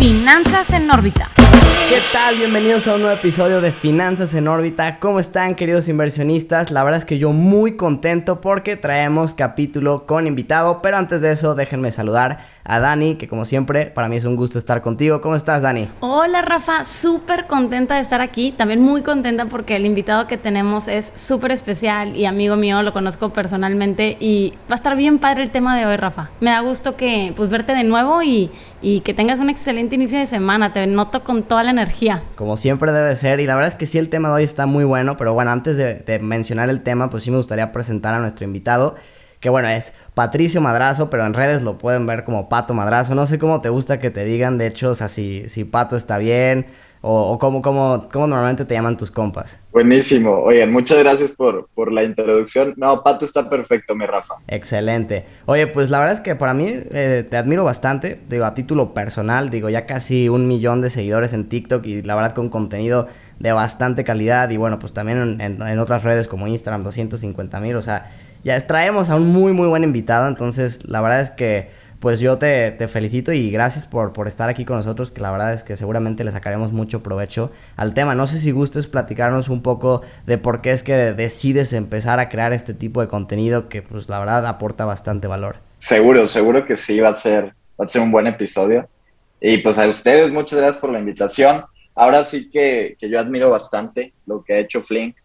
Finanzas en órbita. ¿Qué tal? Bienvenidos a un nuevo episodio de Finanzas en órbita. ¿Cómo están queridos inversionistas? La verdad es que yo muy contento porque traemos capítulo con invitado, pero antes de eso déjenme saludar a Dani, que como siempre para mí es un gusto estar contigo. ¿Cómo estás Dani? Hola Rafa, súper contenta de estar aquí, también muy contenta porque el invitado que tenemos es súper especial y amigo mío, lo conozco personalmente y va a estar bien padre el tema de hoy Rafa. Me da gusto que pues verte de nuevo y, y que tengas un excelente inicio de semana, te noto con toda la energía. Como siempre debe ser, y la verdad es que sí, el tema de hoy está muy bueno, pero bueno, antes de, mencionar el tema, pues sí me gustaría presentar a nuestro invitado, que bueno, es Patricio Madrazo, pero en redes lo pueden ver como Pato Madrazo, no sé cómo te gusta que te digan, de hecho, o sea, si, si Pato está bien, o, cómo, cómo, cómo, normalmente te llaman tus compas. Buenísimo. Oigan, muchas gracias por, por, la introducción. No, Pato está perfecto, mi Rafa. Excelente. Oye, pues la verdad es que para mí eh, te admiro bastante. Digo, a título personal, digo, ya casi un millón de seguidores en TikTok y la verdad con contenido de bastante calidad. Y bueno, pues también en, en otras redes como Instagram, 250 mil. O sea, ya traemos a un muy, muy buen invitado. Entonces, la verdad es que pues yo te, felicito y gracias por, por, estar aquí con nosotros, que la verdad es que seguramente le sacaremos mucho provecho al tema. No sé si gustes platicarnos un poco de por qué es que decides empezar a crear este tipo de contenido que pues la verdad aporta bastante valor. Seguro, seguro que sí, va a ser, va a ser un buen episodio. Y pues a ustedes, muchas gracias por la invitación. Ahora sí que, que yo admiro bastante lo que ha hecho Flink.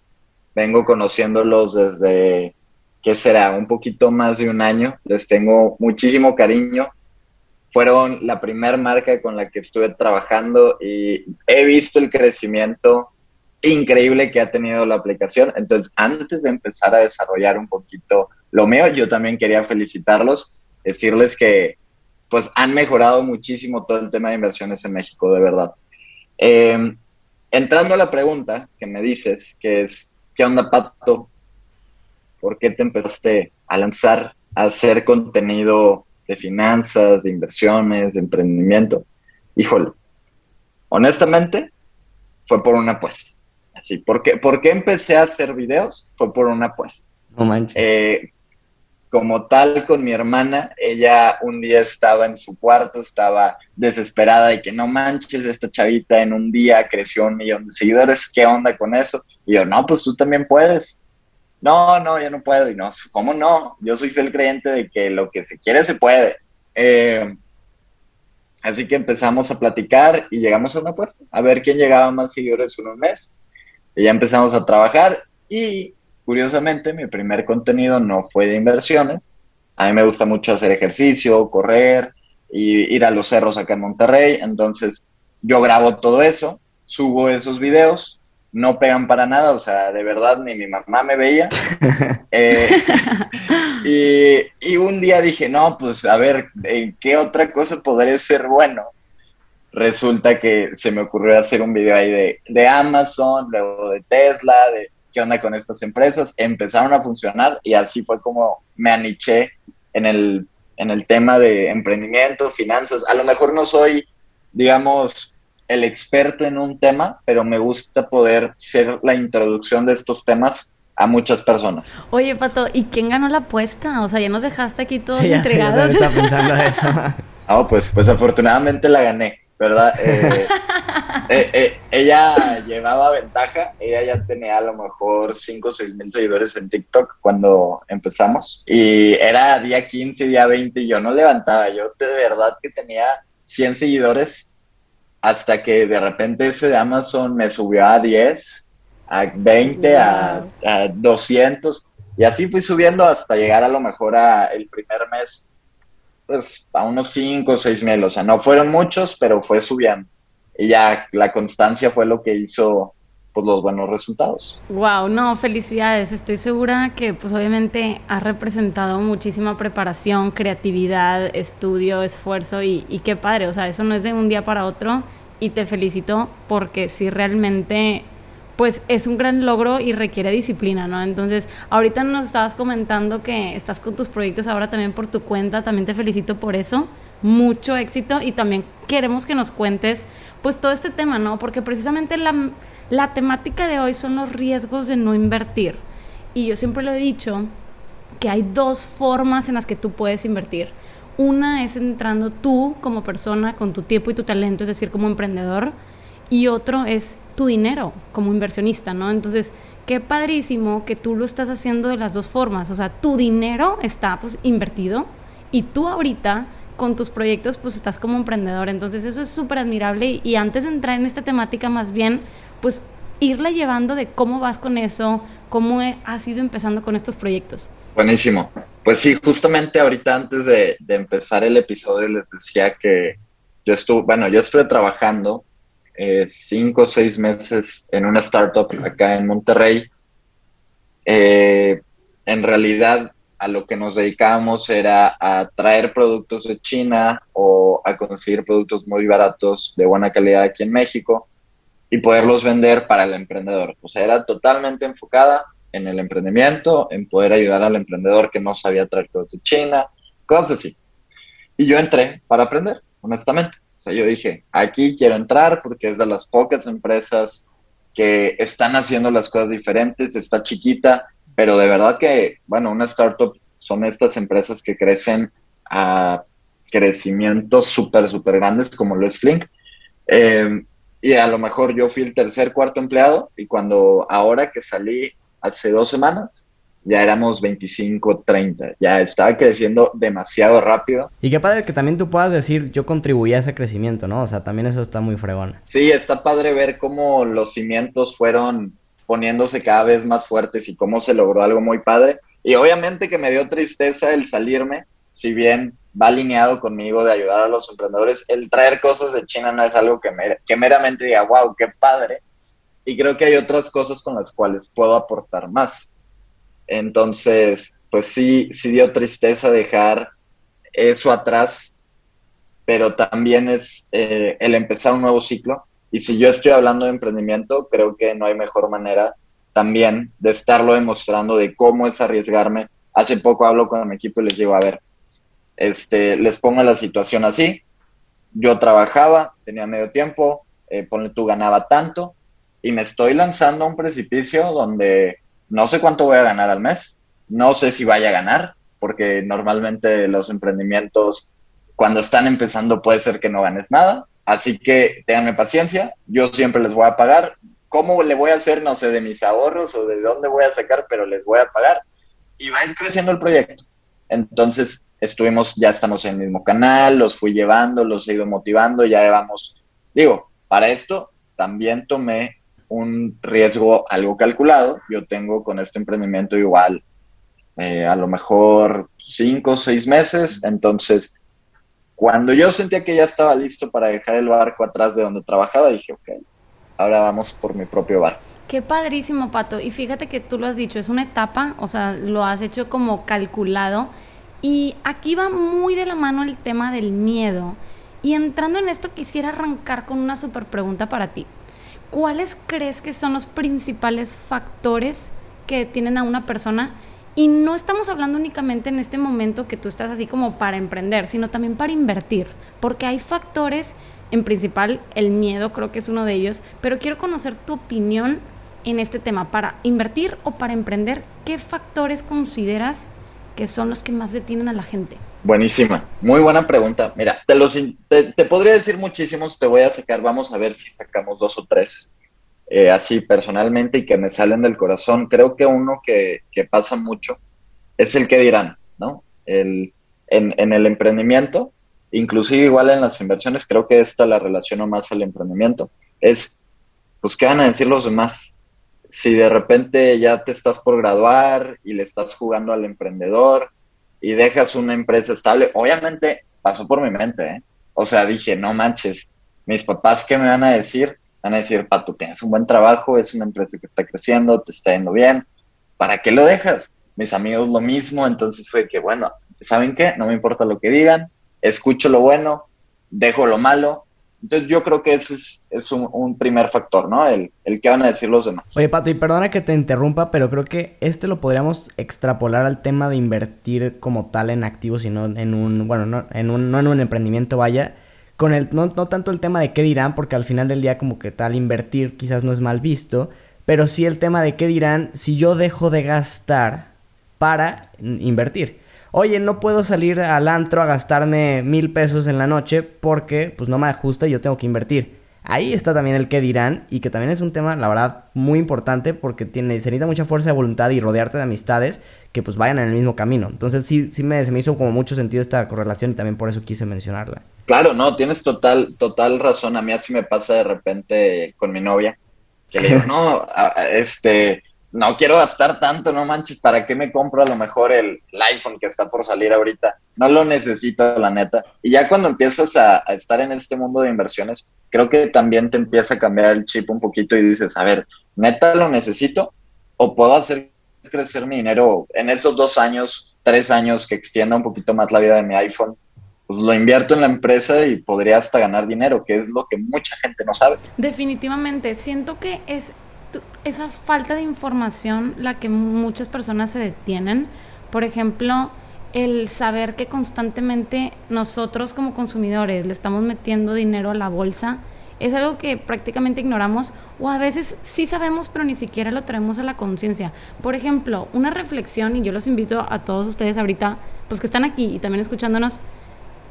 Vengo conociéndolos desde que será un poquito más de un año. Les tengo muchísimo cariño. Fueron la primera marca con la que estuve trabajando y he visto el crecimiento increíble que ha tenido la aplicación. Entonces, antes de empezar a desarrollar un poquito lo mío, yo también quería felicitarlos, decirles que pues han mejorado muchísimo todo el tema de inversiones en México, de verdad. Em, entrando a la pregunta que me dices, que es, ¿qué onda, Pato? ¿Por qué te empezaste a lanzar a hacer contenido de finanzas, de inversiones, de emprendimiento? Híjole, honestamente, fue por una apuesta. Así, ¿por qué, ¿por qué empecé a hacer videos? Fue por una apuesta. No manches. Eh, como tal con mi hermana, ella un día estaba en su cuarto, estaba desesperada y que no manches, esta chavita en un día creció un millón de seguidores, ¿qué onda con eso? Y yo, no, pues tú también puedes no, no, yo no puedo. Y no, ¿cómo no? Yo soy fiel creyente de que lo que se quiere se puede. Eh, así que empezamos a platicar y llegamos a una apuesta, a ver quién llegaba más seguidores en un mes. Y ya empezamos a trabajar y curiosamente mi primer contenido no fue de inversiones. A mí me gusta mucho hacer ejercicio, correr y ir a los cerros acá en Monterrey. Entonces yo grabo todo eso, subo esos videos no pegan para nada, o sea, de verdad ni mi mamá me veía. Eh, y, un día dije, no, pues a ver, ¿en qué otra cosa podría ser bueno? Resulta que se me ocurrió hacer un video ahí de, de Amazon, luego de Tesla, de qué onda con estas empresas. Empezaron a funcionar y así fue como me aniché en el, en el tema de emprendimiento, finanzas. A lo mejor no soy, digamos, el experto en un tema, pero me gusta poder ser la introducción de estos temas a muchas personas. Oye, Pato, ¿y quién ganó la apuesta? O sea, ya nos dejaste aquí todos entregados. está pensando eso. No, pues, pues afortunadamente la gané, ¿verdad? Eh, eh, eh, ella llevaba ventaja, ella ya tenía a lo mejor 5 o 6 mil seguidores en TikTok cuando empezamos y era día 15, día 20 y yo no levantaba, yo de verdad que tenía 100 seguidores hasta que de repente ese de Amazon me subió a 10, a 20, a, 200 y así fui subiendo hasta llegar a lo mejor a el primer mes, pues a unos 5 o 6 mil, o sea, no fueron muchos, pero fue subiendo. Y ya la constancia fue lo que hizo pues los buenos resultados. Wow, no, felicidades. Estoy segura que pues obviamente ha representado muchísima preparación, creatividad, estudio, esfuerzo y, y, qué padre. O sea, eso no es de un día para otro y te felicito porque si realmente pues es un gran logro y requiere disciplina, ¿no? Entonces, ahorita nos estabas comentando que estás con tus proyectos ahora también por tu cuenta, también te felicito por eso, mucho éxito y también queremos que nos cuentes pues todo este tema, ¿no? Porque precisamente la, la temática de hoy son los riesgos de no invertir. Y yo siempre lo he dicho que hay dos formas en las que tú puedes invertir. Una es entrando tú como persona con tu tiempo y tu talento, es decir, como emprendedor, y otro es tu dinero como inversionista, ¿no? Entonces, qué padrísimo que tú lo estás haciendo de las dos formas, o sea, tu dinero está pues invertido y tú ahorita con tus proyectos pues estás como emprendedor, entonces eso es súper admirable y antes de entrar en esta temática más bien pues irla llevando de cómo vas con eso, cómo has ido empezando con estos proyectos. Buenísimo. Pues sí, justamente ahorita antes de, empezar el episodio les decía que yo estuve, bueno, yo estuve trabajando eh, cinco o seis meses en una startup acá en Monterrey. Eh, en realidad a lo que nos dedicábamos era a traer productos de China o a conseguir productos muy baratos de buena calidad aquí en México y poderlos vender para el emprendedor. O sea, era totalmente enfocada en el emprendimiento, en poder ayudar al emprendedor que no sabía traer cosas de China, cosas así. Y yo entré para aprender, honestamente. O sea, yo dije, aquí quiero entrar porque es de las pocas empresas que están haciendo las cosas diferentes, está chiquita, pero de verdad que, bueno, una startup son estas empresas que crecen a crecimientos súper, súper grandes como lo es Flink. Eh, y a lo mejor yo fui el tercer, cuarto empleado y cuando ahora que salí hace dos semanas, ya éramos 25, 30, ya estaba creciendo demasiado rápido. Y qué padre que también tú puedas decir, yo contribuí a ese crecimiento, ¿no? O sea, también eso está muy fregón. Sí, está padre ver cómo los cimientos fueron poniéndose cada vez más fuertes y cómo se logró algo muy padre. Y obviamente que me dio tristeza el salirme, si bien va alineado conmigo de ayudar a los emprendedores. El traer cosas de China no es algo que, que meramente diga, wow, qué padre. Y creo que hay otras cosas con las cuales puedo aportar más. Entonces, pues sí, sí dio tristeza dejar eso atrás, pero también es eh, el empezar un nuevo ciclo. Y si yo estoy hablando de emprendimiento, creo que no hay mejor manera también de estarlo demostrando de cómo es arriesgarme. Hace poco hablo con mi equipo y les digo, a ver, este, les pongo la situación así. Yo trabajaba, tenía medio tiempo, eh, ponle tú ganaba tanto y me estoy lanzando a un precipicio donde no sé cuánto voy a ganar al mes, no sé si vaya a ganar, porque normalmente los emprendimientos cuando están empezando puede ser que no ganes nada, así que ténganme paciencia, yo siempre les voy a pagar. ¿Cómo le voy a hacer? No sé, de mis ahorros o de dónde voy a sacar, pero les voy a pagar y va a ir creciendo el proyecto. Entonces, estuvimos, ya estamos en el mismo canal, los fui llevando, los he ido motivando, ya vamos, digo, para esto también tomé un riesgo algo calculado, yo tengo con este emprendimiento igual eh, a lo mejor cinco o seis meses, entonces cuando yo sentía que ya estaba listo para dejar el barco atrás de donde trabajaba, dije, ok, ahora vamos por mi propio barco. Qué padrísimo, Pato. Y fíjate que tú lo has dicho, es una etapa, o sea, lo has hecho como calculado y aquí va muy de la mano el tema del miedo. Y entrando en esto quisiera arrancar con una super pregunta para ti. ¿Cuáles crees que son los principales factores que tienen a una persona? Y no estamos hablando únicamente en este momento que tú estás así como para emprender, sino también para invertir, porque hay factores, en principal el miedo creo que es uno de ellos, pero quiero conocer tu opinión en este tema, para invertir o para emprender, ¿qué factores consideras que son los que más detienen a la gente? Buenísima, muy buena pregunta. Mira, te, los, te, podría decir muchísimos, te voy a sacar, vamos a ver si sacamos dos o tres, eh, así personalmente y que me salen del corazón. Creo que uno que, que pasa mucho es el que dirán, ¿no? El, en, en, el emprendimiento, inclusive igual en las inversiones, creo que esta la relaciono más al emprendimiento, es, pues, ¿qué van a decir los demás? si de repente ya te estás por graduar y le estás jugando al emprendedor y dejas una empresa estable, obviamente pasó por mi mente, ¿eh? O sea, dije, no manches, mis papás, ¿qué me van a decir? Van a decir, Pato, tienes un buen trabajo, es una empresa que está creciendo, te está yendo bien, ¿para qué lo dejas? Mis amigos lo mismo, entonces fue que, bueno, ¿saben qué? No me importa lo que digan, escucho lo bueno, dejo lo malo entonces yo creo que ese es, un, primer factor, ¿no? El, que van a decir los demás. Oye, Pato, y perdona que te interrumpa, pero creo que este lo podríamos extrapolar al tema de invertir como tal en activos, sino en un, bueno, no en un, no en un emprendimiento, vaya. Con el, no, no tanto el tema de qué dirán, porque al final del día como que tal invertir quizás no es mal visto, pero sí el tema de qué dirán si yo dejo de gastar para invertir. Oye, no puedo salir al antro a gastarme mil pesos en la noche porque pues no me ajusta y yo tengo que invertir. Ahí está también el que dirán y que también es un tema, la verdad, muy importante porque tiene, se necesita mucha fuerza de voluntad y rodearte de amistades que pues vayan en el mismo camino. Entonces sí, sí me, se me hizo como mucho sentido esta correlación y también por eso quise mencionarla. Claro, no, tienes total, total razón. A mí así me pasa de repente con mi novia, que le digo, no, este, no quiero gastar tanto, no manches, ¿para qué me compro a lo mejor el, iPhone que está por salir ahorita? No lo necesito, la neta. Y ya cuando empiezas a, estar en este mundo de inversiones, creo que también te empieza a cambiar el chip un poquito y dices, a ver, ¿neta lo necesito? ¿O puedo hacer crecer mi dinero en esos dos años, tres años que extienda un poquito más la vida de mi iPhone? Pues lo invierto en la empresa y podría hasta ganar dinero, que es lo que mucha gente no sabe. Definitivamente, siento que es esa falta de información la que muchas personas se detienen. Por ejemplo, el saber que constantemente nosotros como consumidores le estamos metiendo dinero a la bolsa es algo que prácticamente ignoramos o a veces sí sabemos pero ni siquiera lo traemos a la conciencia. Por ejemplo, una reflexión y yo los invito a todos ustedes ahorita, pues que están aquí y también escuchándonos,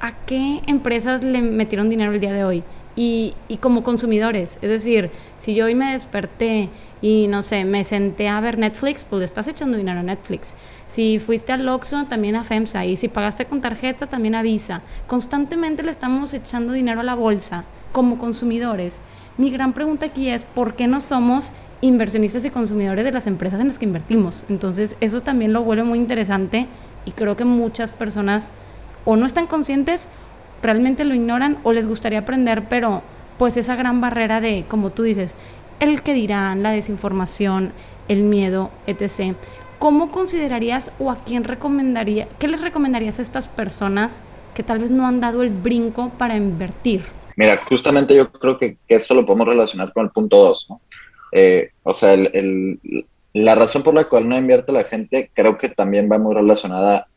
¿a qué empresas le metieron dinero el día de hoy? Y, como consumidores, es decir, si yo hoy me desperté y no sé, me senté a ver Netflix, pues le estás echando dinero a Netflix. Si fuiste al Oxxo, también a FEMSA. Y si pagaste con tarjeta, también a Visa. Constantemente le estamos echando dinero a la bolsa como consumidores. Mi gran pregunta aquí es, ¿por qué no somos inversionistas y consumidores de las empresas en las que invertimos? Entonces, eso también lo vuelve muy interesante y creo que muchas personas o no están conscientes, realmente lo ignoran o les gustaría aprender, pero pues esa gran barrera de, como tú dices, el que dirán, la desinformación, el miedo, etc. ¿Cómo considerarías o a quién recomendaría, qué les recomendarías a estas personas que tal vez no han dado el brinco para invertir? Mira, justamente yo creo que, esto lo podemos relacionar con el punto 2, ¿no? Eh, o sea, la razón por la cual no invierte la gente creo que también va muy relacionada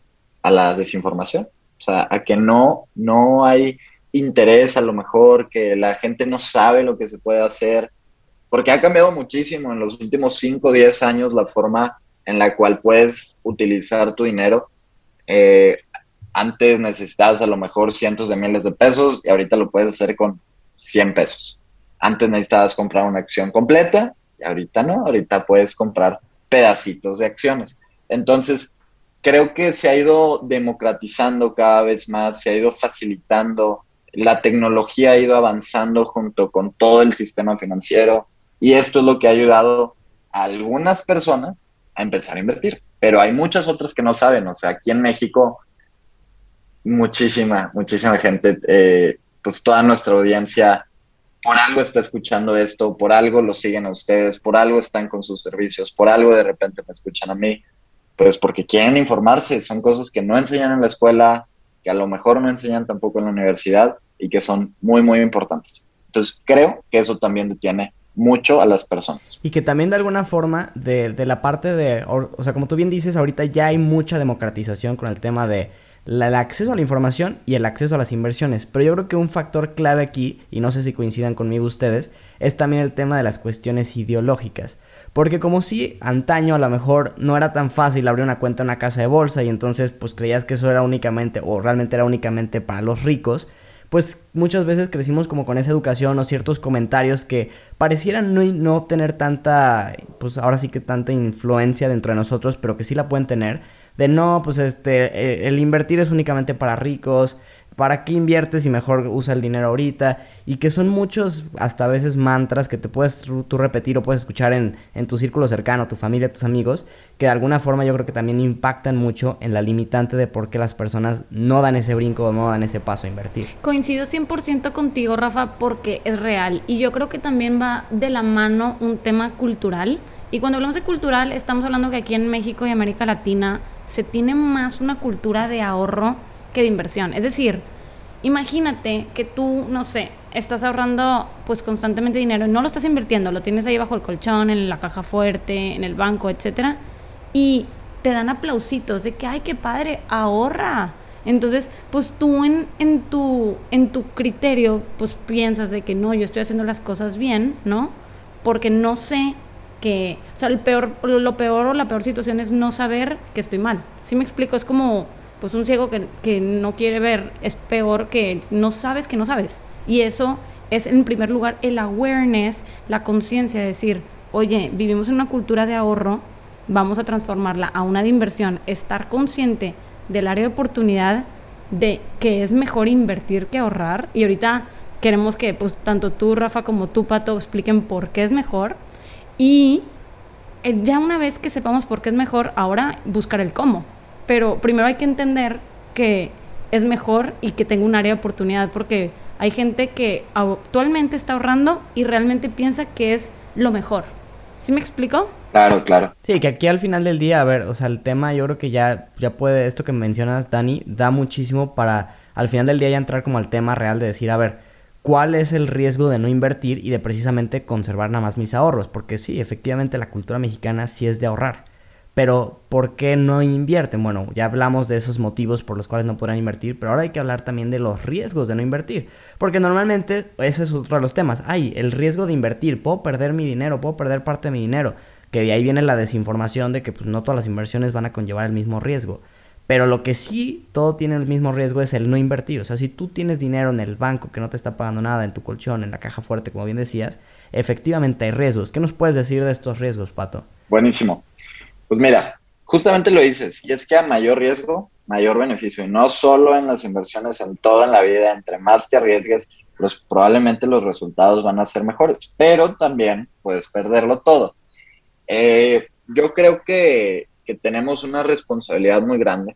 a la desinformación. O sea, a que no, no hay interés a lo mejor, que la gente no sabe lo que se puede hacer, porque ha cambiado muchísimo en los últimos 5 o 10 años la forma en la cual puedes utilizar tu dinero. Eh, antes necesitabas a lo mejor cientos de miles de pesos y ahorita lo puedes hacer con 100 pesos. Antes necesitabas comprar una acción completa y ahorita no, ahorita puedes comprar pedacitos de acciones. Entonces, creo que se ha ido democratizando cada vez más, se ha ido facilitando, la tecnología ha ido avanzando junto con todo el sistema financiero y esto es lo que ha ayudado a algunas personas a empezar a invertir. Pero hay muchas otras que no saben. O sea, aquí en México, muchísima, muchísima gente, eh, pues toda nuestra audiencia por algo está escuchando esto, por algo lo siguen a ustedes, por algo están con sus servicios, por algo de repente me escuchan a mí, pues porque quieren informarse, son cosas que no enseñan en la escuela, que a lo mejor no enseñan tampoco en la universidad y que son muy, muy importantes. Entonces creo que eso también detiene mucho a las personas. Y que también de alguna forma de, de la parte de, o, sea, como tú bien dices, ahorita ya hay mucha democratización con el tema de el acceso a la información y el acceso a las inversiones. Pero yo creo que un factor clave aquí, y no sé si coincidan conmigo ustedes, es también el tema de las cuestiones ideológicas. Porque como si antaño a lo mejor no era tan fácil abrir una cuenta en una casa de bolsa y entonces pues creías que eso era únicamente o realmente era únicamente para los ricos, pues muchas veces crecimos como con esa educación o ciertos comentarios que parecieran no, no tener tanta, pues ahora sí que tanta influencia dentro de nosotros, pero que sí la pueden tener. De no, pues este, eh, el invertir es únicamente para ricos, ¿para qué inviertes y mejor usa el dinero ahorita? Y que son muchos, hasta a veces mantras que te puedes tú repetir o puedes escuchar en, en tu círculo cercano, tu familia, tus amigos, que de alguna forma yo creo que también impactan mucho en la limitante de por qué las personas no dan ese brinco o no dan ese paso a invertir. Coincido 100% contigo, Rafa, porque es real. Y yo creo que también va de la mano un tema cultural. Y cuando hablamos de cultural, estamos hablando que aquí en México y América Latina se tiene más una cultura de ahorro de inversión. Es decir, imagínate que tú, no sé, estás ahorrando pues constantemente dinero y no lo estás invirtiendo, lo tienes ahí bajo el colchón, en la caja fuerte, en el banco, etcétera, y te dan aplausitos de que, ay, qué padre, ahorra. Entonces, pues tú en, en, tu, en tu criterio, pues piensas de que no, yo estoy haciendo las cosas bien, ¿no? Porque no sé que, o sea, el peor, lo peor o la peor situación es no saber que estoy mal. ¿Sí me explico? Es como pues un ciego que, que no quiere ver es peor que no sabes que no sabes. Y eso es en primer lugar el awareness, la conciencia de decir, oye, vivimos en una cultura de ahorro, vamos a transformarla a una de inversión, estar consciente del área de oportunidad de que es mejor invertir que ahorrar. Y ahorita queremos que pues tanto tú, Rafa, como tú, Pato, expliquen por qué es mejor. Y eh, ya una vez que sepamos por qué es mejor, ahora buscar el cómo. Pero primero hay que entender que es mejor y que tenga un área de oportunidad porque hay gente que actualmente está ahorrando y realmente piensa que es lo mejor. ¿Sí me explico? Claro, claro. Sí, que aquí al final del día, a ver, o sea, el tema yo creo que ya, ya puede, esto que mencionas, Dani, da muchísimo para al final del día ya entrar como al tema real de decir, a ver, ¿cuál es el riesgo de no invertir y de precisamente conservar nada más mis ahorros? Porque sí, efectivamente la cultura mexicana sí es de ahorrar. Pero, ¿por qué no invierten? Bueno, ya hablamos de esos motivos por los cuales no podrán invertir, pero ahora hay que hablar también de los riesgos de no invertir. Porque normalmente, ese es otro de los temas. Ay, el riesgo de invertir, puedo perder mi dinero, puedo perder parte de mi dinero. Que de ahí viene la desinformación de que pues no todas las inversiones van a conllevar el mismo riesgo. Pero lo que sí todo tiene el mismo riesgo es el no invertir. O sea, si tú tienes dinero en el banco que no te está pagando nada, en tu colchón, en la caja fuerte, como bien decías, efectivamente hay riesgos. ¿Qué nos puedes decir de estos riesgos, Pato? Buenísimo. Pues mira, justamente lo dices, y es que a mayor riesgo, mayor beneficio, y no solo en las inversiones, en todo en la vida, entre más te arriesgues, pues probablemente los resultados van a ser mejores, pero también puedes perderlo todo. Eh, yo creo que, que, tenemos una responsabilidad muy grande,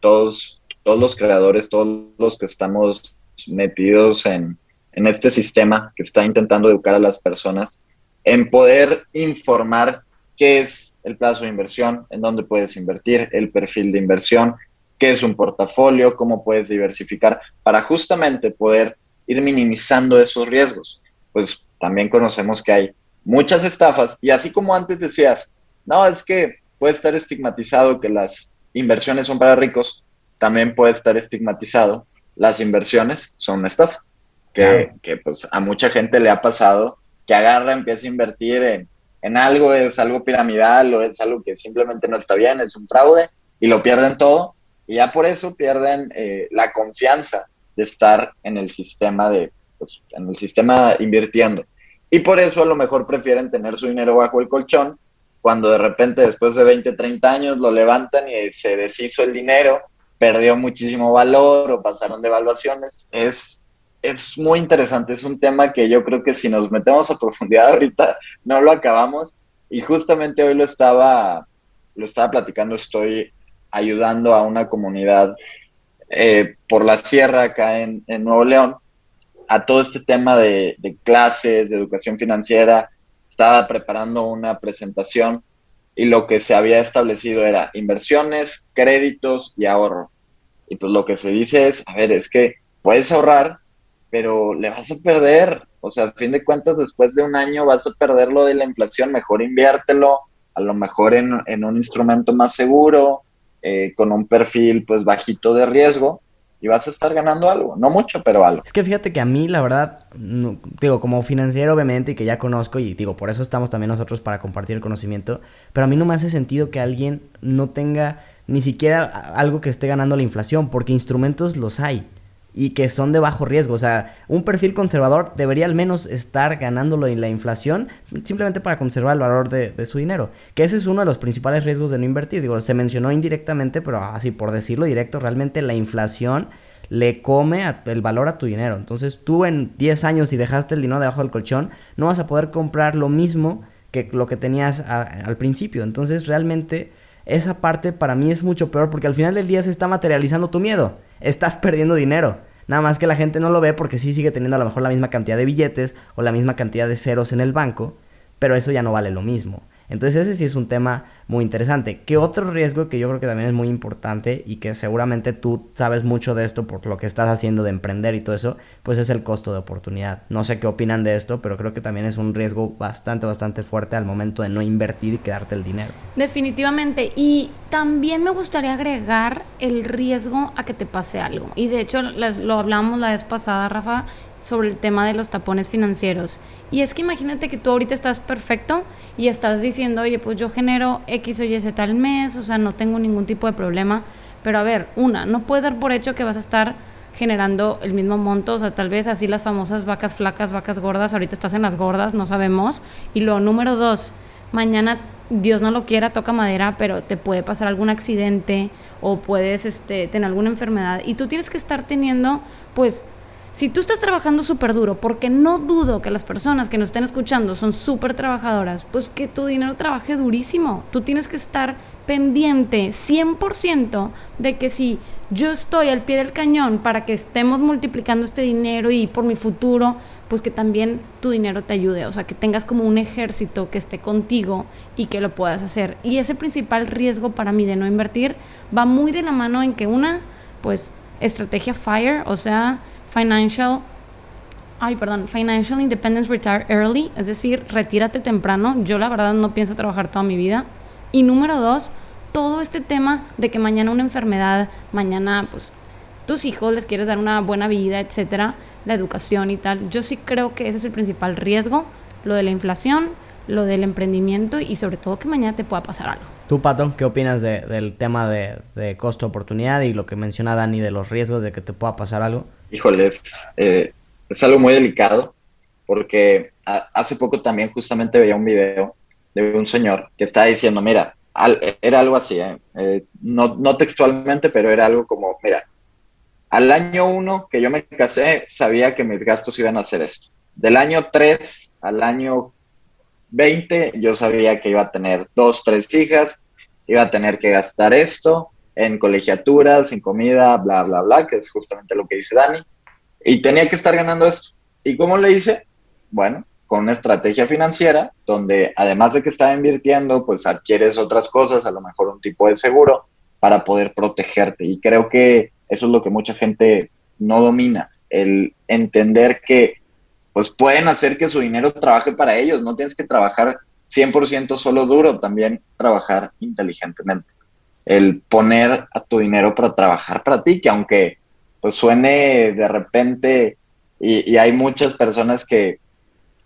todos, todos los creadores, todos los que estamos metidos en, en este sistema que está intentando educar a las personas, en poder informar qué es el plazo de inversión, en dónde puedes invertir, el perfil de inversión, qué es un portafolio, cómo puedes diversificar, para justamente poder ir minimizando esos riesgos. Pues también conocemos que hay muchas estafas y así como antes decías, no, es que puede estar estigmatizado que las inversiones son para ricos, también puede estar estigmatizado las inversiones son una estafa. Que, que pues a mucha gente le ha pasado que agarra, empieza a invertir en en algo es algo piramidal o es algo que simplemente no está bien, es un fraude y lo pierden todo y ya por eso pierden eh, la confianza de estar en el sistema de pues, en el sistema invirtiendo y por eso a lo mejor prefieren tener su dinero bajo el colchón cuando de repente después de 20, 30 años lo levantan y se deshizo el dinero, perdió muchísimo valor o pasaron devaluaciones. Es es muy interesante, es un tema que yo creo que si nos metemos a profundidad ahorita no lo acabamos y justamente hoy lo estaba, lo estaba platicando, estoy ayudando a una comunidad eh, por la sierra acá en, Nuevo León a todo este tema de, de, clases, de educación financiera, estaba preparando una presentación y lo que se había establecido era inversiones, créditos y ahorro. Y pues lo que se dice es, a ver, es que puedes ahorrar, pero le vas a perder. O sea, a fin de cuentas, después de un año vas a perder lo de la inflación, mejor inviértelo, a lo mejor en, un instrumento más seguro, eh, con un perfil pues bajito de riesgo, y vas a estar ganando algo, no mucho, pero algo. Es que fíjate que a mí, la verdad, digo, como financiero obviamente y que ya conozco y digo, por eso estamos también nosotros para compartir el conocimiento, pero a mí no me hace sentido que alguien no tenga ni siquiera algo que esté ganando la inflación, porque instrumentos los hay y que son de bajo riesgo. O sea, un perfil conservador debería al menos estar ganándolo en la inflación simplemente para conservar el valor de, su dinero. Que ese es uno de los principales riesgos de no invertir. Digo, se mencionó indirectamente, pero así por decirlo directo, realmente la inflación le come el valor a tu dinero. Entonces tú en 10 años si dejaste el dinero debajo del colchón, no vas a poder comprar lo mismo que lo que tenías al principio. Entonces realmente esa parte para mí es mucho peor porque al final del día se está materializando tu miedo estás perdiendo dinero. Nada más que la gente no lo ve porque sí sigue teniendo a lo mejor la misma cantidad de billetes o la misma cantidad de ceros en el banco, pero eso ya no vale lo mismo. Entonces ese sí es un tema muy interesante. ¿Qué otro riesgo que yo creo que también es muy importante y que seguramente tú sabes mucho de esto por lo que estás haciendo de emprender y todo eso, pues es el costo de oportunidad. No sé qué opinan de esto, pero creo que también es un riesgo bastante, bastante fuerte al momento de no invertir y quedarte el dinero. Definitivamente. Y también me gustaría agregar el riesgo a que te pase algo. Y de hecho lo hablamos la vez pasada, Rafa, sobre el tema de los tapones financieros. Y es que imagínate que tú ahorita estás perfecto y estás diciendo, oye, pues yo genero X o Y Z al mes, o sea, no tengo ningún tipo de problema, Pero a ver, una, no puedes dar por hecho que vas a estar generando el mismo monto, o sea, tal vez así las famosas vacas flacas, vacas gordas, ahorita estás en las gordas, no sabemos. Y lo número dos, mañana Dios no lo quiera, toca madera, pero te puede pasar algún accidente o puedes este, tener alguna enfermedad y tú tienes que estar teniendo, pues, si tú estás trabajando súper duro, porque no dudo que las personas que nos estén escuchando son súper trabajadoras, pues que tu dinero trabaje durísimo. Tú tienes que estar pendiente 100% de que si yo estoy al pie del cañón para que estemos multiplicando este dinero y por mi futuro, pues que también tu dinero te ayude, o sea, que tengas como un ejército que esté contigo y que lo puedas hacer. Y ese principal riesgo para mí de no invertir va muy de la mano en que una, pues, estrategia FIRE, o sea, financial, ay, perdón, financial independence retire early, es decir, retírate temprano. Yo la verdad no pienso trabajar toda mi vida. Y número dos, todo este tema de que mañana una enfermedad, mañana, pues, tus hijos les quieres dar una buena vida, etcétera la educación y tal. Yo sí creo que ese es el principal riesgo, lo de la inflación, lo del emprendimiento y sobre todo que mañana te pueda pasar algo. Tú, Pato, ¿qué opinas del tema de, costo-oportunidad y lo que menciona Dani de los riesgos de que te pueda pasar algo? Híjole, es, eh, algo muy delicado porque hace poco también justamente veía un video de un señor que estaba diciendo, mira, era algo así, ¿eh? Eh, no, no textualmente, pero era algo como, mira, al año uno que yo me casé, sabía que mis gastos iban a ser esto. Del año 3 al año 20, yo sabía que iba a tener dos, tres hijas, iba a tener que gastar esto en colegiaturas, en comida, bla, bla, bla, que es justamente lo que dice Dani. Y tenía que estar ganando esto. ¿Y cómo le hice? Bueno, con una estrategia financiera donde además de que estaba invirtiendo, pues adquieres otras cosas, a lo mejor un tipo de seguro para poder protegerte. Y creo que eso es lo que mucha gente no domina, el entender que pues pueden hacer que su dinero trabaje para ellos, no tienes que trabajar 100% solo duro, también trabajar inteligentemente. El poner a tu dinero para trabajar para ti, que aunque pues suene de repente y, hay muchas personas que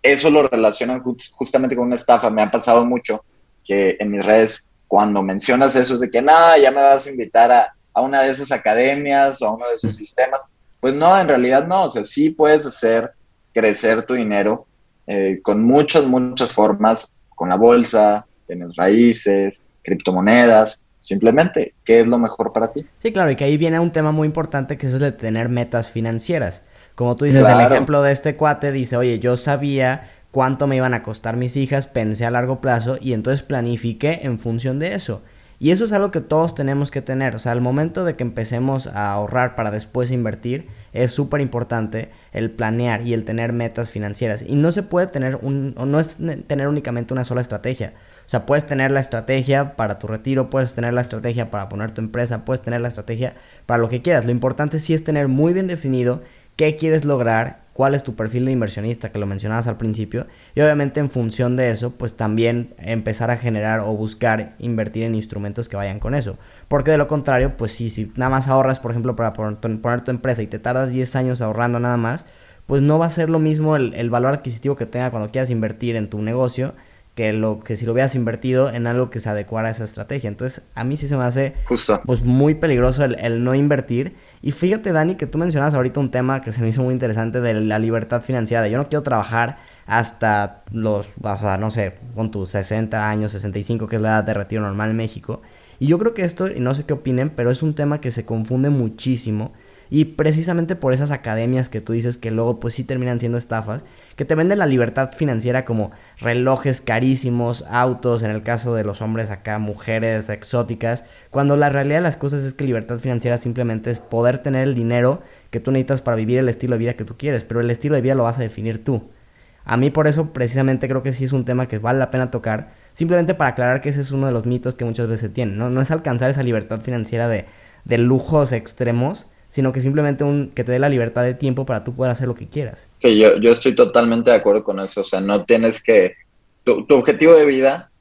eso lo relacionan justamente con una estafa, me ha pasado mucho que en mis redes cuando mencionas eso es de que nada, ya me vas a invitar a, a una de esas academias o a uno de esos sistemas. Pues no, en realidad no, o sea, sí puedes hacer crecer tu dinero eh, con muchas, muchas formas, con la bolsa, tienes raíces, criptomonedas, simplemente, ¿qué es lo mejor para ti? Sí, claro, y que ahí viene un tema muy importante que es el de tener metas financieras. Como tú dices, el ejemplo de este cuate dice, oye, yo sabía cuánto me iban a costar mis hijas, pensé a largo plazo y entonces planifiqué en función de eso. Y eso es algo que todos tenemos que tener. O sea, al momento de que empecemos a ahorrar para después invertir, es súper importante el planear y el tener metas financieras. Y no se puede tener un, o no es tener únicamente una sola estrategia. O sea, puedes tener la estrategia para tu retiro, puedes tener la estrategia para poner tu empresa, puedes tener la estrategia para lo que quieras. Lo importante sí es tener muy bien definido qué quieres lograr cuál es tu perfil de inversionista, que lo mencionabas al principio, y obviamente en función de eso, pues también empezar a generar o buscar invertir en instrumentos que vayan con eso. Porque de lo contrario, pues sí, si nada más ahorras, por ejemplo, para poner tu empresa y te tardas 10 años ahorrando nada más, pues no va a ser lo mismo el, el valor adquisitivo que tenga cuando quieras invertir en tu negocio que lo que si lo hubieras invertido en algo que se adecuara a esa estrategia. Entonces, a mí sí se me hace Justo. pues muy peligroso el, no invertir. Y fíjate, Dani, que tú mencionas ahorita un tema que se me hizo muy interesante de la libertad financiera. Yo no quiero trabajar hasta los, o sea, no sé, con tus 60 años, 65, que es la edad de retiro normal en México. Y yo creo que esto, y no sé qué opinen, pero es un tema que se confunde muchísimo y precisamente por esas academias que tú dices que luego pues sí terminan siendo estafas, que te venden la libertad financiera como relojes carísimos, autos, en el caso de los hombres acá, mujeres exóticas, cuando la realidad de las cosas es que libertad financiera simplemente es poder tener el dinero que tú necesitas para vivir el estilo de vida que tú quieres, pero el estilo de vida lo vas a definir tú. A mí por eso precisamente creo que sí es un tema que vale la pena tocar, simplemente para aclarar que ese es uno de los mitos que muchas veces tienen, ¿no? No es alcanzar esa libertad financiera de, de lujos extremos, sino que simplemente un, que te dé la libertad de tiempo para tú poder hacer lo que quieras. Sí, yo, yo estoy totalmente de acuerdo con eso, o sea, no tienes que, tu, objetivo de vida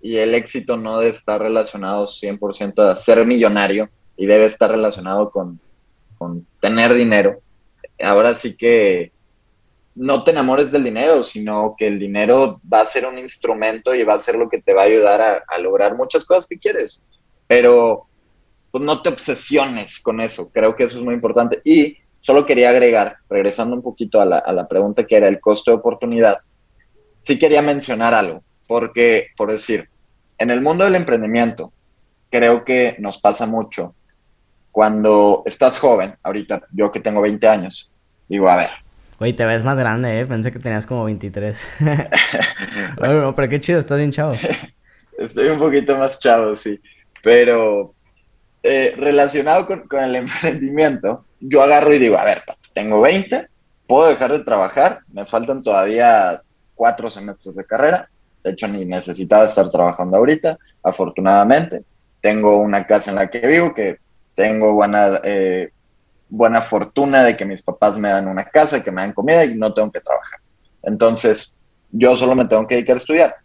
y el éxito no debe estar relacionado 100% a ser millonario y debe estar relacionado con, con tener dinero. Ahora sí que no te enamores del dinero, sino que el dinero va a ser un instrumento y va a ser lo que te va a ayudar a, a lograr muchas cosas que quieres. Pero pues no te obsesiones con eso. Creo que eso es muy importante. Y solo quería agregar, regresando un poquito a la, a la pregunta que era el costo de oportunidad, sí quería mencionar algo, porque, por decir, en el mundo del emprendimiento, creo que nos pasa mucho cuando estás joven, ahorita yo que tengo 20 años, digo, a ver. Oye, te ves más grande, ¿eh? Pensé que tenías como 23. bueno, pero qué chido, estás bien chavo. Estoy un poquito más chavo, sí. Pero eh, relacionado con, el emprendimiento, yo agarro y digo, a ver, tengo 20, puedo dejar de trabajar, me faltan todavía cuatro semestres de carrera, de hecho ni necesitaba estar trabajando ahorita, afortunadamente. Tengo una casa en la que vivo, que tengo buena, eh, buena fortuna de que mis papás me dan una casa, que me dan comida y no tengo que trabajar. Entonces, yo solo me tengo que dedicar a estudiar.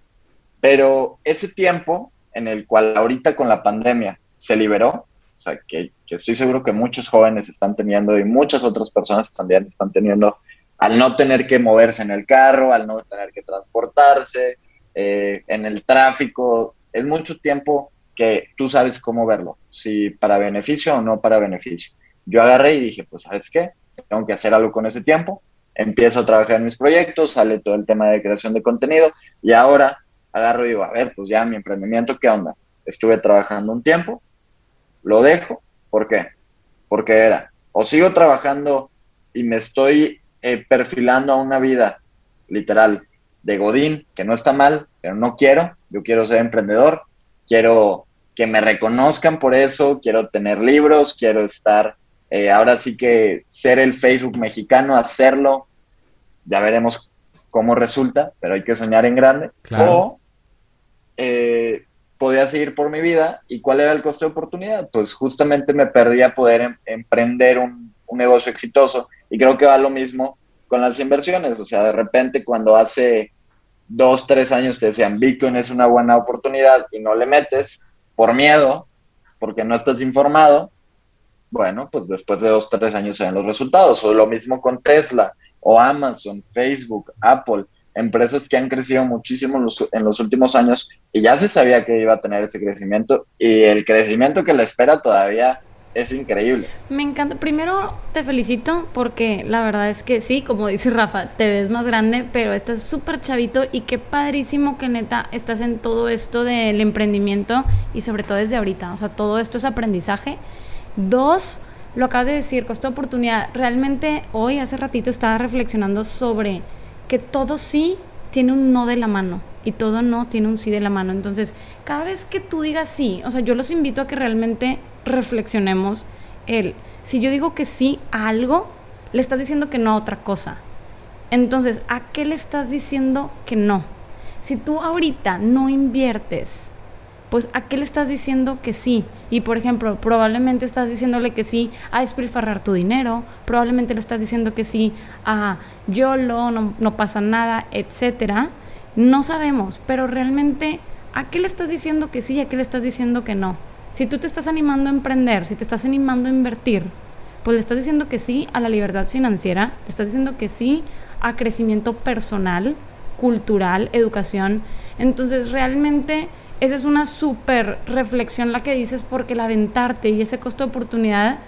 Pero ese tiempo en el cual ahorita con la pandemia se liberó, o sea, que, estoy seguro que muchos jóvenes están teniendo y muchas otras personas también están teniendo al no tener que moverse en el carro, al no tener que transportarse, eh, en el tráfico, es mucho tiempo que tú sabes cómo verlo, si para beneficio o no para beneficio. Yo agarré y dije, pues, ¿sabes qué? Tengo que hacer algo con ese tiempo. Empiezo a trabajar en mis proyectos, sale todo el tema de creación de contenido y ahora agarro y digo, a ver, pues ya mi emprendimiento, ¿qué onda? Estuve trabajando un tiempo, lo dejo, ¿por qué? Porque era, o sigo trabajando y me estoy eh, perfilando a una vida literal de Godín, que no está mal, pero no quiero, yo quiero ser emprendedor, quiero que me reconozcan por eso, quiero tener libros, quiero estar, eh, ahora sí que ser el Facebook mexicano, hacerlo, ya veremos cómo resulta, pero hay que soñar en grande. O eh, podía seguir por mi vida y cuál era el costo de oportunidad. Pues justamente me perdía poder em emprender un, negocio exitoso y creo que va lo mismo con las inversiones. O sea, de repente cuando hace dos, tres años te decían Bitcoin es una buena oportunidad y no le metes por miedo, porque no estás informado, bueno, pues después de dos, tres años se ven los resultados. O lo mismo con Tesla o Amazon, Facebook, Apple, empresas que han crecido muchísimo en los, últimos años y ya se sabía que iba a tener ese crecimiento y el crecimiento que le espera todavía es increíble. Me encanta. Primero te felicito porque la verdad es que sí, como dice Rafa, te ves más grande, pero estás súper chavito y qué padrísimo que neta estás en todo esto del emprendimiento y sobre todo desde ahorita. O sea, todo esto es aprendizaje. Dos, lo acabas de decir, costo de oportunidad. Realmente hoy, hace ratito, estaba reflexionando sobre que todo sí tiene un no de la mano y todo no tiene un sí de la mano. Entonces, cada vez que tú digas sí, o sea, yo los invito a que realmente reflexionemos el, si yo digo que sí a algo, le estás diciendo que no a otra cosa. Entonces, ¿a qué le estás diciendo que no? Si tú ahorita no inviertes, pues ¿a qué le estás diciendo que sí? Y por ejemplo, probablemente estás diciéndole que sí a despilfarrar tu dinero, probablemente le estás diciendo que sí a YOLO, no, no pasa nada, etcétera. No sabemos, pero realmente, ¿a qué le estás diciendo que sí y a qué le estás diciendo que no? Si tú te estás animando a emprender, si te estás animando a invertir, pues le estás diciendo que sí a la libertad financiera, le estás diciendo que sí a crecimiento personal, cultural, educación. Entonces realmente esa es una súper reflexión la que dices porque el aventarte y ese costo de oportunidad,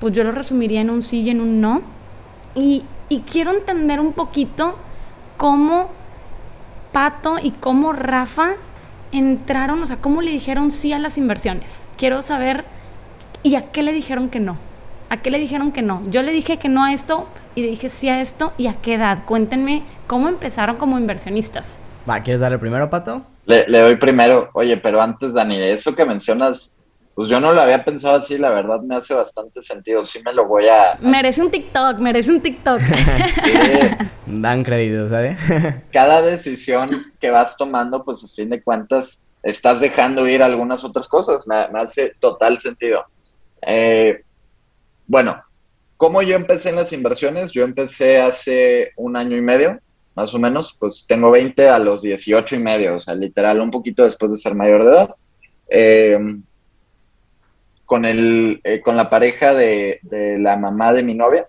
pues yo lo resumiría en un sí y en un no. Y, y quiero entender un poquito cómo Pato y cómo Rafa entraron, o sea, cómo le dijeron sí a las inversiones. Quiero saber, ¿y a qué le dijeron que no? ¿A qué le dijeron que no? Yo le dije que no a esto y le dije sí a esto y a qué edad. Cuéntenme cómo empezaron como inversionistas. Va, ¿quieres darle primero, Pato? Le, le doy primero. Oye, pero antes, Dani, eso que mencionas pues yo no lo había pensado así, la verdad me hace bastante sentido. Sí me lo voy a. Merece un TikTok, merece un TikTok. Dan crédito, ¿sabes? Cada decisión que vas tomando, pues a fin de cuentas, estás dejando ir algunas otras cosas. Me, me hace total sentido. Eh, bueno, ¿cómo yo empecé en las inversiones? Yo empecé hace un año y medio, más o menos. Pues tengo 20 a los 18 y medio, o sea, literal, un poquito después de ser mayor de edad. Eh, con, el, eh, con la pareja de, de, la mamá de mi novia.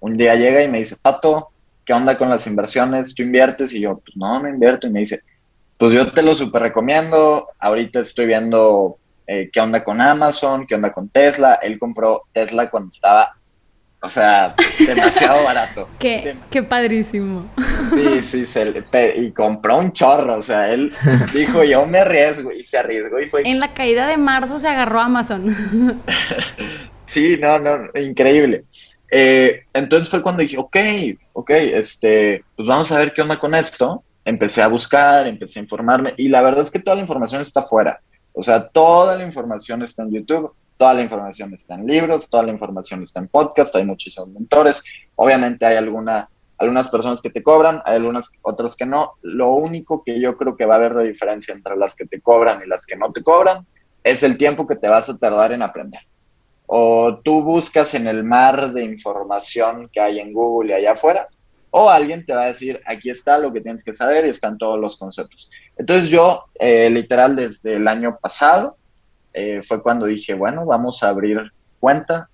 Un día llega y me dice, Pato, ¿qué onda con las inversiones? ¿Tú inviertes? Y yo, pues no, no invierto. Y me dice, pues yo te lo súper recomiendo. Ahorita estoy viendo eh, qué onda con Amazon, qué onda con Tesla. Él compró Tesla cuando estaba, o sea, demasiado barato. qué, qué padrísimo. Sí, sí, se y compró un chorro, o sea, él dijo, yo me arriesgo, y se arriesgó y fue... En la caída de marzo se agarró Amazon. sí, no, no, increíble. Eh, entonces fue cuando dije, ok, ok, este, pues vamos a ver qué onda con esto. Empecé a buscar, empecé a informarme, y la verdad es que toda la información está fuera. O sea, toda la información está en YouTube, toda la información está en libros, toda la información está en podcast, hay muchísimos mentores. Obviamente hay alguna, algunas personas que te cobran, hay algunas otras que no. Lo único que yo creo que va a haber de diferencia entre las que te cobran y las que no te cobran es el tiempo que te vas a tardar en aprender. O tú buscas en el mar de información que hay en Google y allá afuera, o alguien te va a decir, aquí está lo que tienes que saber y están todos los conceptos. Entonces yo, eh, literal, desde el año pasado, eh, fue cuando dije, bueno, vamos a abrir cuenta,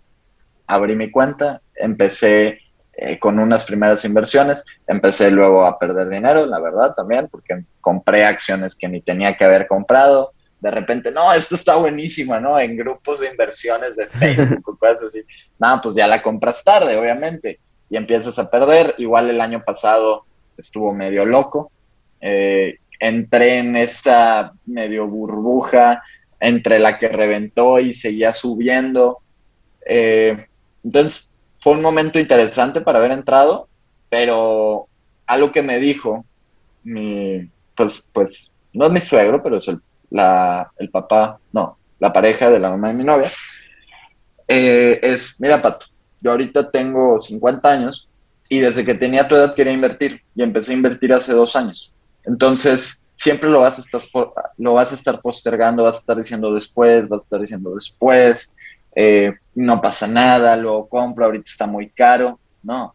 abrí mi cuenta, empecé eh, con unas primeras inversiones, empecé luego a perder dinero, la verdad también, porque compré acciones que ni tenía que haber comprado, de repente, no, esto está buenísimo, ¿no? En grupos de inversiones de Facebook o cosas así. No, pues ya la compras tarde, obviamente y empiezas a perder. Igual el año pasado estuvo medio loco. Eh, entré en esa medio burbuja entre la que reventó y seguía subiendo. Eh, entonces fue un momento interesante para haber entrado, pero algo que me dijo, mi, pues, pues no es mi suegro, pero es el, la, el papá, no, la pareja de la mamá de mi novia, eh, es, mira, Pato, yo ahorita tengo 50 años y desde que tenía tu edad quería invertir y empecé a invertir hace dos años. Entonces, siempre lo vas a estar, lo vas a estar postergando, vas a estar diciendo después, vas a estar diciendo después, eh, no pasa nada, lo compro, ahorita está muy caro. No,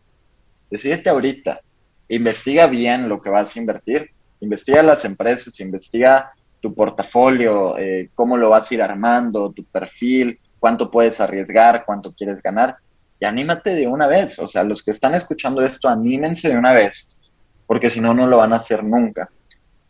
decídete ahorita, investiga bien lo que vas a invertir, investiga las empresas, investiga tu portafolio, eh, cómo lo vas a ir armando, tu perfil, cuánto puedes arriesgar, cuánto quieres ganar y anímate de una vez. O sea, los que están escuchando esto, anímense de una vez, porque si no, no lo van a hacer nunca.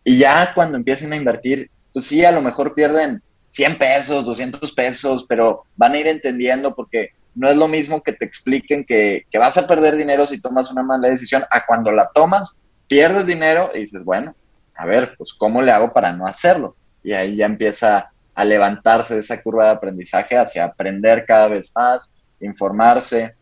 Y ya cuando empiecen a invertir, pues sí, a lo mejor pierden 100 pesos, 200 pesos, pero van a ir entendiendo porque no es lo mismo que te expliquen que, que vas a perder dinero si tomas una mala decisión a cuando la tomas, pierdes dinero y dices, bueno, a ver, pues ¿cómo le hago para no hacerlo? Y ahí ya empieza a levantarse de esa curva de aprendizaje hacia aprender cada vez más, informarse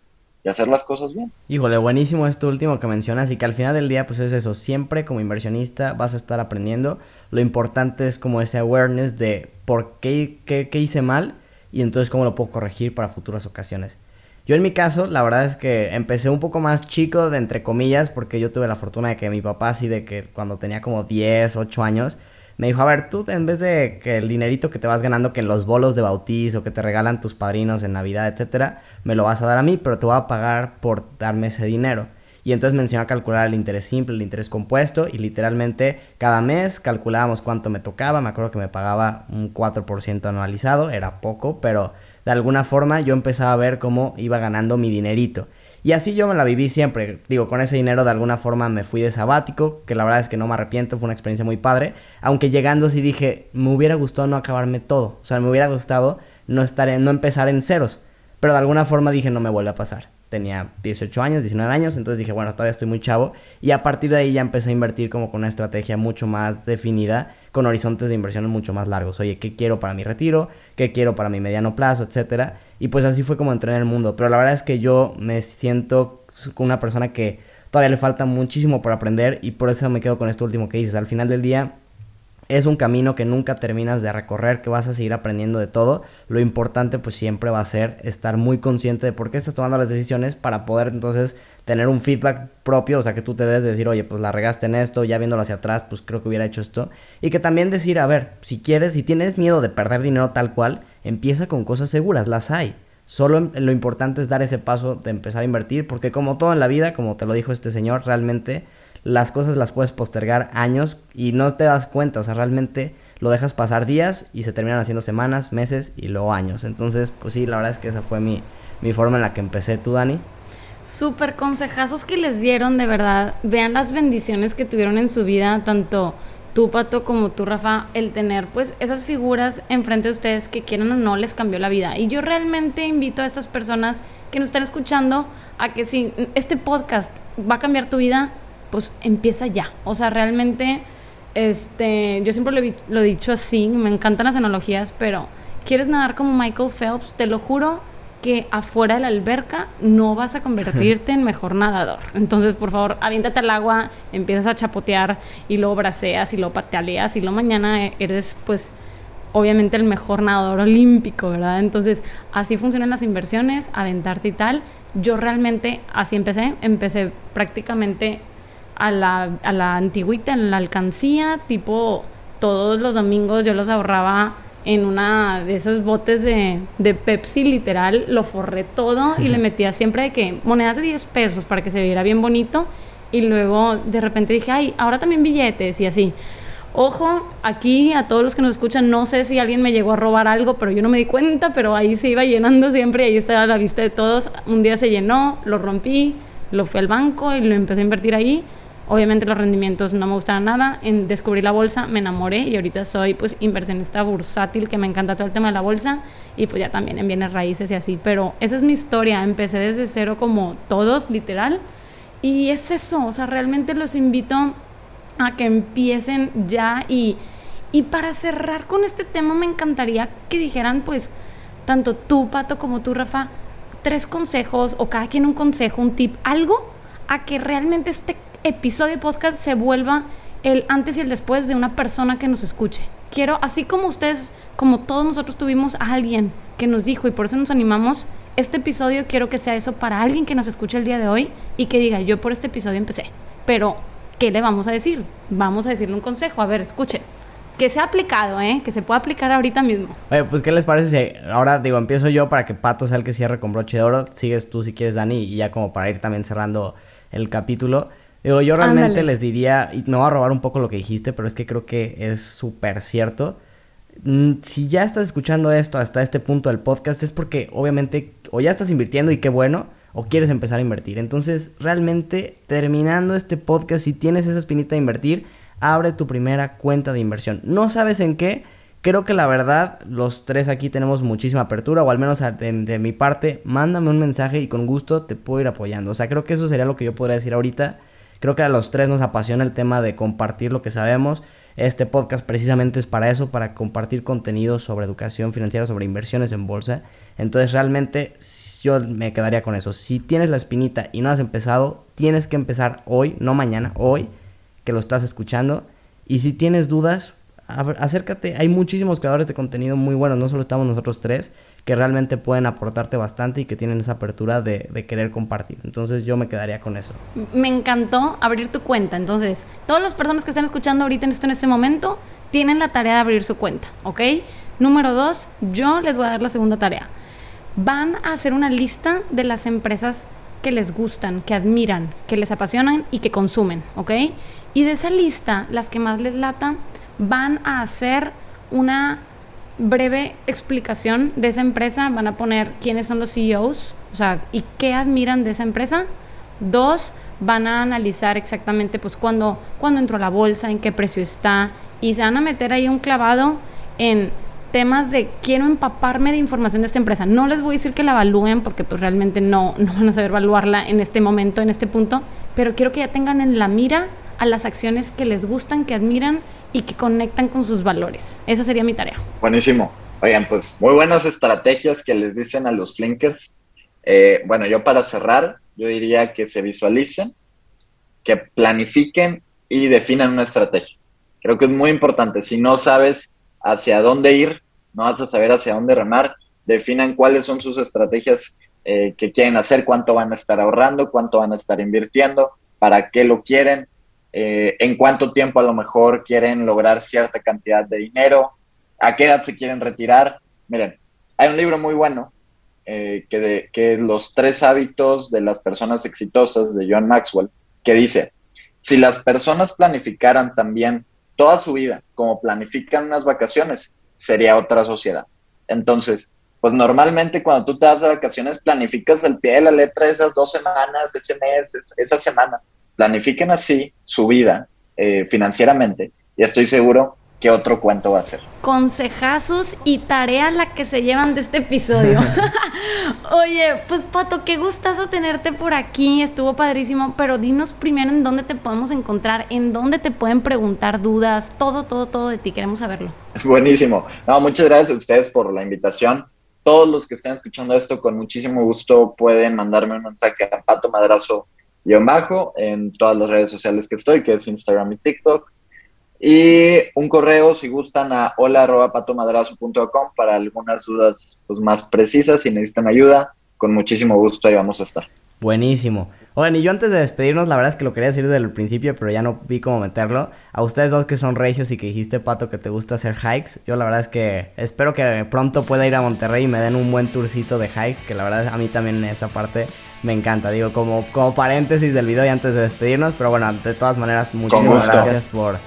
y hacer las cosas bien. Híjole, buenísimo esto último que mencionas y que al final del día pues es eso, siempre como inversionista vas a estar aprendiendo, lo importante es como ese awareness de por qué, qué, qué hice mal y entonces cómo lo puedo corregir para futuras ocasiones. Yo en mi caso, la verdad es que empecé un poco más chico, de entre comillas, porque yo tuve la fortuna de que mi papá, así de que cuando tenía como 10, 8 años, me dijo, a ver, tú en vez de que el dinerito que te vas ganando, que en los bolos de bautizo, que te regalan tus padrinos en Navidad, etcétera, me lo vas a dar a mí, pero te voy a pagar por darme ese dinero. Y entonces me enseñó a calcular el interés simple, el interés compuesto, y literalmente cada mes calculábamos cuánto me tocaba. Me acuerdo que me pagaba un 4% anualizado, era poco, pero de alguna forma yo empezaba a ver cómo iba ganando mi dinerito. Y así yo me la viví siempre. Digo, con ese dinero de alguna forma me fui de sabático, que la verdad es que no me arrepiento, fue una experiencia muy padre. Aunque llegando sí dije, me hubiera gustado no acabarme todo. O sea, me hubiera gustado no, estar en, no empezar en ceros. Pero de alguna forma dije, no me vuelve a pasar. Tenía 18 años, 19 años, entonces dije, bueno, todavía estoy muy chavo. Y a partir de ahí ya empecé a invertir como con una estrategia mucho más definida, con horizontes de inversión mucho más largos. Oye, ¿qué quiero para mi retiro? ¿Qué quiero para mi mediano plazo? Etcétera. Y pues así fue como entré en el mundo. Pero la verdad es que yo me siento una persona que todavía le falta muchísimo por aprender y por eso me quedo con esto último que dices. Al final del día es un camino que nunca terminas de recorrer, que vas a seguir aprendiendo de todo. Lo importante pues siempre va a ser estar muy consciente de por qué estás tomando las decisiones para poder entonces tener un feedback propio, o sea, que tú te des de decir, oye, pues la regaste en esto, ya viéndolo hacia atrás, pues creo que hubiera hecho esto. Y que también decir, a ver, si quieres, si tienes miedo de perder dinero tal cual, empieza con cosas seguras, las hay. Solo lo importante es dar ese paso de empezar a invertir, porque como todo en la vida, como te lo dijo este señor, realmente las cosas las puedes postergar años y no te das cuenta, o sea, realmente lo dejas pasar días y se terminan haciendo semanas, meses y luego años. Entonces, pues sí, la verdad es que esa fue mi, mi forma en la que empecé. ¿Tú, Dani? Súper consejazos que les dieron, de verdad. Vean las bendiciones que tuvieron en su vida, tanto tú Pato como tú Rafa, el tener pues esas figuras enfrente de ustedes que quieran o no les cambió la vida. Y yo realmente invito a estas personas que nos están escuchando a que si este podcast va a cambiar tu vida, pues empieza ya. O sea, realmente, este, yo siempre lo he, lo he dicho así, me encantan las analogías, pero quieres nadar como Michael Phelps, te lo juro que afuera de la alberca no vas a convertirte en mejor nadador. Entonces, por favor, aviéntate al agua, empiezas a chapotear y luego braceas y luego pataleas y luego mañana eres, pues, obviamente el mejor nadador olímpico, ¿verdad? Entonces, así funcionan las inversiones, aventarte y tal. Yo realmente así empecé, empecé prácticamente a la, a la antigüita, en la alcancía, tipo todos los domingos yo los ahorraba en una de esos botes de, de, Pepsi, literal, lo forré todo y le metía siempre de que monedas de 10 pesos para que se viera bien bonito. Y luego de repente dije, ay, ahora también billetes y así. Ojo, aquí a todos los que nos escuchan, no sé si alguien me llegó a robar algo, pero yo no me di cuenta, pero ahí se iba llenando siempre y ahí estaba a la vista de todos. Un día se llenó, lo rompí, lo fui al banco y lo empecé a invertir ahí Obviamente los rendimientos no me gustaban nada. En descubrir la bolsa me enamoré y ahorita soy pues inversionista bursátil que me encanta todo el tema de la bolsa y pues ya también en bienes raíces y así. Pero esa es mi historia. Empecé desde cero como todos, literal. Y es eso, o sea, realmente los invito a que empiecen ya y, y para cerrar con este tema me encantaría que dijeran pues tanto tú, Pato, como tú, Rafa, tres consejos o cada quien un consejo, un tip, algo a que realmente este episodio de podcast se vuelva el antes y el después de una persona que nos escuche. Quiero, así como ustedes, como todos nosotros tuvimos a alguien que nos dijo y por eso nos animamos, este episodio quiero que sea eso para alguien que nos escuche el día de hoy y que diga, yo por este episodio empecé. Pero, ¿qué le vamos a decir? Vamos a decirle un consejo. A ver, escuche. Que sea aplicado, ¿eh? Que se pueda aplicar ahorita mismo. Oye, pues, ¿qué les parece si ahora, digo, empiezo yo para que Pato sea el que cierre con broche de oro? Sigues tú si quieres, Dani, y ya como para ir también cerrando el capítulo. Digo, yo realmente les diría, y me voy a robar un poco lo que dijiste, pero es que creo que es súper cierto. Mm, si ya estás escuchando esto hasta este punto del podcast, es porque obviamente o ya estás invirtiendo y qué bueno, o quieres empezar a invertir. Entonces, realmente, terminando este podcast, si tienes esa espinita de invertir, abre tu primera cuenta de inversión. No sabes en qué. Creo que la verdad, los tres aquí tenemos muchísima apertura, o al menos de, de mi parte, mándame un mensaje y con gusto te puedo ir apoyando. O sea, creo que eso sería lo que yo podría decir ahorita. Creo que a los tres nos apasiona el tema de compartir lo que sabemos. Este podcast precisamente es para eso, para compartir contenido sobre educación financiera, sobre inversiones en bolsa. Entonces realmente yo me quedaría con eso. Si tienes la espinita y no has empezado, tienes que empezar hoy, no mañana, hoy que lo estás escuchando. Y si tienes dudas, acércate. Hay muchísimos creadores de contenido muy buenos, no solo estamos nosotros tres que realmente pueden aportarte bastante y que tienen esa apertura de, querer compartir. Entonces yo me quedaría con eso. Me encantó abrir tu cuenta. Entonces, todas las personas que están escuchando ahorita en esto en este momento tienen la tarea de abrir su cuenta, ¿ok? Número dos, yo les voy a dar la segunda tarea. Van a hacer una lista de las empresas que les gustan, que admiran, que les apasionan y que consumen, ¿ok? Y de esa lista, las que más les lata, van a hacer una breve explicación de esa empresa, van a poner quiénes son los CEOs, o sea, y qué admiran de esa empresa. Dos, van a analizar exactamente pues cuándo, cuándo entró la bolsa, en qué precio está, y se van a meter ahí un clavado en temas de quiero empaparme de información de esta empresa. No les voy a decir que la evalúen porque pues realmente no, no van a saber evaluarla en este momento, en este punto, pero quiero que ya tengan en la mira a las acciones que les gustan, que admiran y que conectan con sus valores. Esa sería mi tarea. Buenísimo. Oigan, pues muy buenas estrategias que les dicen a los flinkers. Eh, bueno, yo para cerrar, yo diría que se visualicen, que planifiquen y definan una estrategia. Creo que es muy importante. Si no sabes hacia dónde ir, no vas a saber hacia dónde remar, definan cuáles son sus estrategias eh, que quieren hacer, cuánto van a estar ahorrando, cuánto van a estar invirtiendo, para qué lo quieren, eh, en cuánto tiempo a lo mejor quieren lograr cierta cantidad de dinero, a qué edad se quieren retirar. Miren, hay un libro muy bueno eh, que, de, que los tres hábitos de las personas exitosas de John Maxwell, que dice, si las personas planificaran también toda su vida como planifican unas vacaciones, sería otra sociedad. Entonces, pues normalmente cuando tú te das de vacaciones planificas el pie de la letra esas dos semanas, ese mes, esa semana planifiquen así su vida eh, financieramente y estoy seguro que otro cuento va a ser. Consejazos y tarea la que se llevan de este episodio. Oye, pues Pato, qué gustazo tenerte por aquí, estuvo padrísimo, pero dinos primero en dónde te podemos encontrar, en dónde te pueden preguntar dudas, todo, todo, todo de ti, queremos saberlo. Buenísimo. No, muchas gracias a ustedes por la invitación. Todos los que estén escuchando esto, con muchísimo gusto pueden mandarme un mensaje a Pato Y bajo en todas las redes sociales que estoy, que es Instagram y TikTok. Y un correo si gustan a hola.patomadrazo.com para algunas dudas pues, más precisas. Si necesitan ayuda, con muchísimo gusto ahí vamos a estar. Buenísimo. Oigan, y yo antes de despedirnos, la verdad es que lo quería decir desde el principio, pero ya no vi cómo meterlo. A ustedes dos que son regios y que dijiste, Pato, que te gusta hacer hikes, yo la verdad es que espero que pronto pueda ir a Monterrey y me den un buen tourcito de hikes, que la verdad a mí también esa parte me encanta. Digo, como, como paréntesis del video y antes de despedirnos, pero bueno, de todas maneras, muchísimas gracias por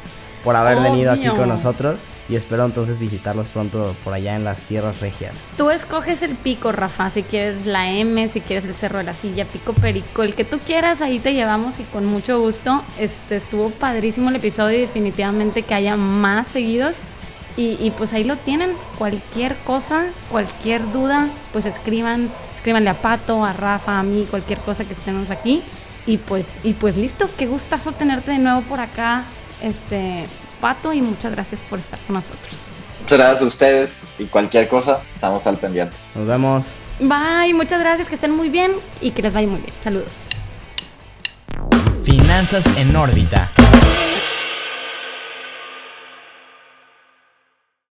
por haber venido aquí con nosotros y espero entonces visitarlos pronto por allá en las tierras regias. Tú escoges el pico, Rafa, si quieres la M, si quieres el Cerro de la Silla, Pico Perico, el que tú quieras, ahí te llevamos y con mucho gusto. Este estuvo padrísimo el episodio y definitivamente que haya más seguidos. Y, y pues ahí lo tienen, cualquier cosa, cualquier duda, pues escriban, escríbanle a Pato, a Rafa, a mí, cualquier cosa que estemos aquí. Y pues, y pues listo, qué gustazo tenerte de nuevo por acá este, Pato, y muchas gracias por estar con nosotros. Muchas gracias a ustedes y cualquier cosa, estamos al pendiente. Nos vemos. Bye, muchas gracias, que estén muy bien y que les vaya muy bien. Saludos. Finanzas en órbita.